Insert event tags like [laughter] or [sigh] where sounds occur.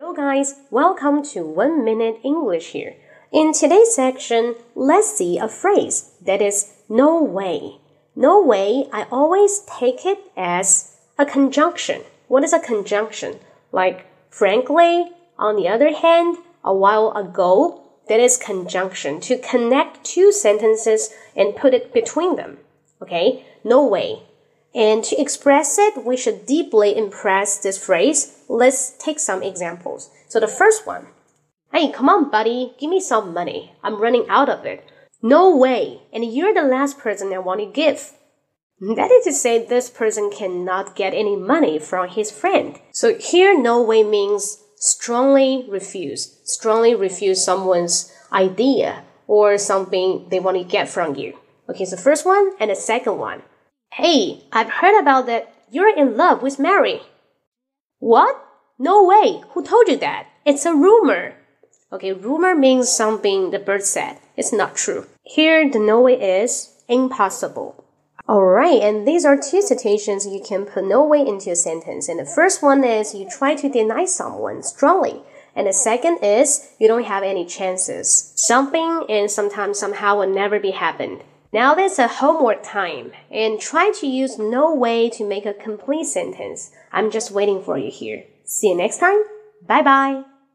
Hello guys, welcome to 1 Minute English here. In today's section, let's see a phrase that is no way. No way, I always take it as a conjunction. What is a conjunction? Like, frankly, on the other hand, a while ago, that is conjunction to connect two sentences and put it between them. Okay? No way. And to express it, we should deeply impress this phrase. Let's take some examples. So the first one. Hey, come on, buddy. Give me some money. I'm running out of it. No way. And you're the last person I want to give. [laughs] That is to say, this person cannot get any money from his friend. So here, no way means strongly refuse, strongly refuse someone's idea or something they want to get from you. Okay, so first one and the second one. Hey, I've heard about that you're in love with Mary. What? No way. Who told you that? It's a rumor. Okay, rumor means something the bird said. It's not true. Here, the no way is impossible. Alright, and these are two situations you can put no way into a sentence. And the first one is you try to deny someone strongly. And the second is you don't have any chances. Something and sometimes somehow will never be happened. Now that's a homework time and try to use no way to make a complete sentence. I'm just waiting for you here. See you next time. Bye bye.